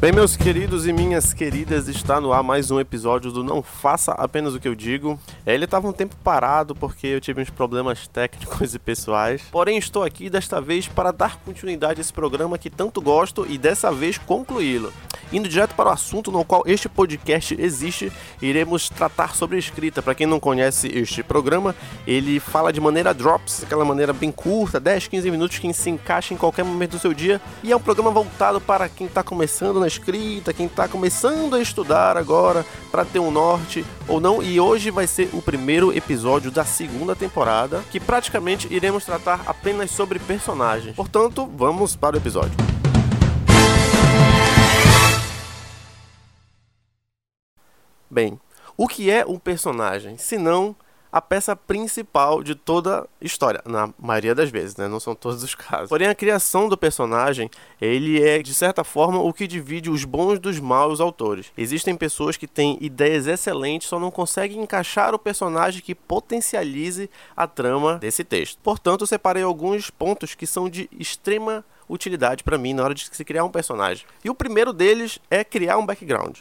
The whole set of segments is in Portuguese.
Bem, meus queridos e minhas queridas, está no ar mais um episódio do Não Faça Apenas o que eu digo. É, ele estava um tempo parado porque eu tive uns problemas técnicos e pessoais. Porém, estou aqui desta vez para dar continuidade a esse programa que tanto gosto e dessa vez concluí-lo. Indo direto para o assunto no qual este podcast existe, iremos tratar sobre escrita. Para quem não conhece este programa, ele fala de maneira drops, aquela maneira bem curta, 10, 15 minutos que se encaixa em qualquer momento do seu dia. E é um programa voltado para quem está começando na escrita, quem está começando a estudar agora para ter um norte ou não. E hoje vai ser o primeiro episódio da segunda temporada, que praticamente iremos tratar apenas sobre personagens. Portanto, vamos para o episódio. Bem, o que é um personagem? Se não a peça principal de toda história, na maioria das vezes, né? Não são todos os casos. Porém, a criação do personagem, ele é de certa forma o que divide os bons dos maus autores. Existem pessoas que têm ideias excelentes, só não conseguem encaixar o personagem que potencialize a trama desse texto. Portanto, separei alguns pontos que são de extrema utilidade para mim na hora de se criar um personagem. E o primeiro deles é criar um background.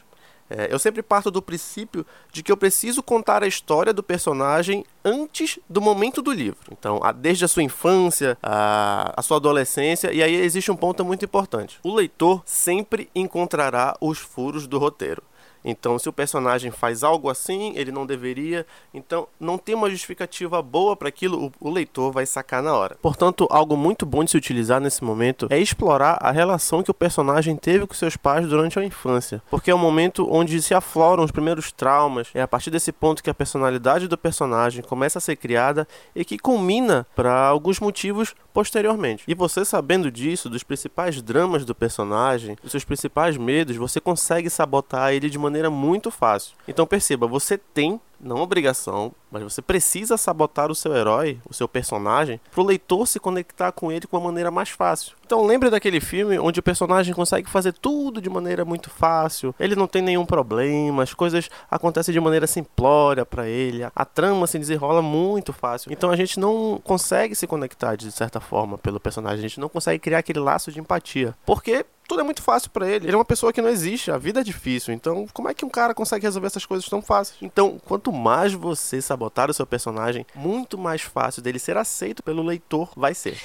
É, eu sempre parto do princípio de que eu preciso contar a história do personagem antes do momento do livro. Então, a, desde a sua infância, a, a sua adolescência, e aí existe um ponto muito importante. O leitor sempre encontrará os furos do roteiro. Então, se o personagem faz algo assim, ele não deveria. Então, não tem uma justificativa boa para aquilo, o, o, leitor vai sacar na hora. Portanto, algo muito bom de se utilizar nesse momento é explorar a relação que o personagem teve com seus pais durante a infância, porque é o momento onde se afloram os primeiros traumas. É a partir desse ponto que a personalidade do personagem começa a ser criada e que culmina para alguns motivos posteriormente. E você sabendo disso, dos principais dramas do personagem, dos seus principais medos, você consegue sabotar ele de maneira muito fácil. Então perceba, você tem não obrigação, mas você precisa sabotar o seu herói, o seu personagem, para o leitor se conectar com ele com uma maneira mais fácil. Então lembre daquele filme onde o personagem consegue fazer tudo de maneira muito fácil, ele não tem nenhum problema, as coisas acontecem de maneira simplória para ele, a trama se desenrola muito fácil. Então a gente não consegue se conectar de certa forma pelo personagem, a gente não consegue criar aquele laço de empatia, porque tudo é muito fácil para ele. Ele é uma pessoa que não existe, a vida é difícil. Então, como é que um cara consegue resolver essas coisas tão fácil? Então, quanto mais você sabotar o seu personagem, muito mais fácil dele ser aceito pelo leitor vai ser.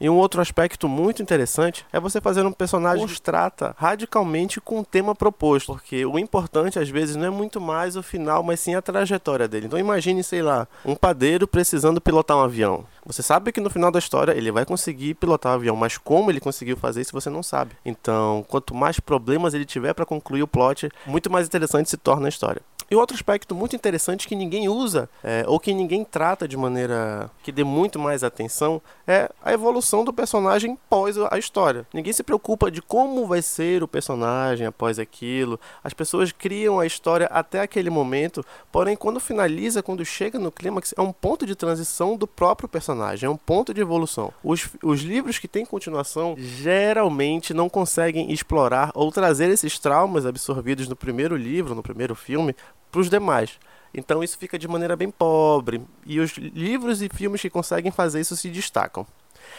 E um outro aspecto muito interessante é você fazer um personagem que trata radicalmente com o tema proposto. Porque o importante, às vezes, não é muito mais o final, mas sim a trajetória dele. Então imagine, sei lá, um padeiro precisando pilotar um avião. Você sabe que no final da história ele vai conseguir pilotar o avião, mas como ele conseguiu fazer isso você não sabe. Então, quanto mais problemas ele tiver para concluir o plot, muito mais interessante se torna a história. E outro aspecto muito interessante que ninguém usa, é, ou que ninguém trata de maneira que dê muito mais atenção, é a evolução do personagem pós a história. Ninguém se preocupa de como vai ser o personagem após aquilo. As pessoas criam a história até aquele momento, porém, quando finaliza, quando chega no clímax, é um ponto de transição do próprio personagem, é um ponto de evolução. Os, os livros que têm continuação geralmente não conseguem explorar ou trazer esses traumas absorvidos no primeiro livro, no primeiro filme, para os demais. Então isso fica de maneira bem pobre. E os livros e filmes que conseguem fazer isso se destacam.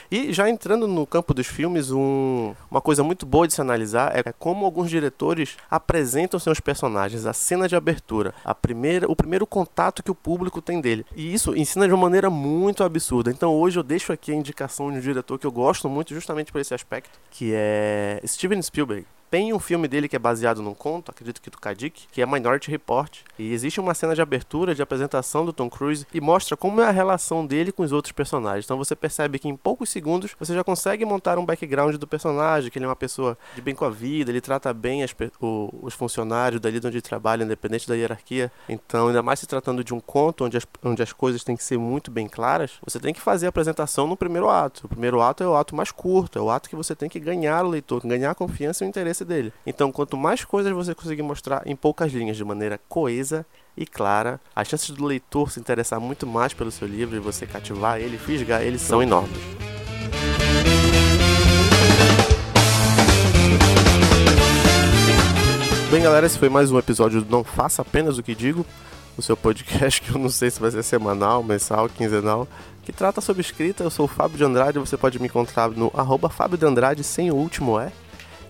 E já entrando no campo dos filmes, um, uma coisa muito boa de se analisar é como alguns diretores apresentam seus personagens, a cena de abertura, a primeira, o primeiro contato que o público tem dele. E isso ensina de uma maneira muito absurda. Então hoje eu deixo aqui a indicação de um diretor que eu gosto muito justamente por esse aspecto, que é Steven Spielberg. Tem um filme dele que é baseado num conto, acredito que do Kadik, que é Minority Report. E existe uma cena de abertura, de apresentação do Tom Cruise e mostra como é a relação dele com os outros personagens. Então você percebe que em poucos segundos você já consegue montar um background do personagem, que ele é uma pessoa de bem com a vida, ele trata bem as, o, os funcionários dali onde ele trabalha, independente da hierarquia. Então, ainda mais se tratando de um conto onde as, onde as coisas têm que ser muito bem claras, você tem que fazer a apresentação no primeiro ato. O primeiro ato é o ato mais curto, é o ato que você tem que ganhar o leitor, ganhar a confiança e o interesse dele. Então, quanto mais coisas você conseguir mostrar em poucas linhas, de maneira coesa e clara, as chances do leitor se interessar muito mais pelo seu livro e você cativar ele, fisgar ele, são enormes. Bem, galera, esse foi mais um episódio do Não Faça Apenas o que Digo, o seu podcast que eu não sei se vai ser semanal, mensal, quinzenal, que trata sobre escrita. Eu sou o Fábio de Andrade, você pode me encontrar no arroba Fábio de Andrade sem o último é.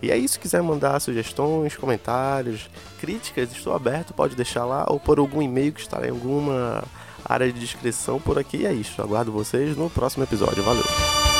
E é isso, se quiser mandar sugestões, comentários, críticas, estou aberto, pode deixar lá ou por algum e-mail que estará em alguma área de descrição por aqui. E é isso, aguardo vocês no próximo episódio. Valeu!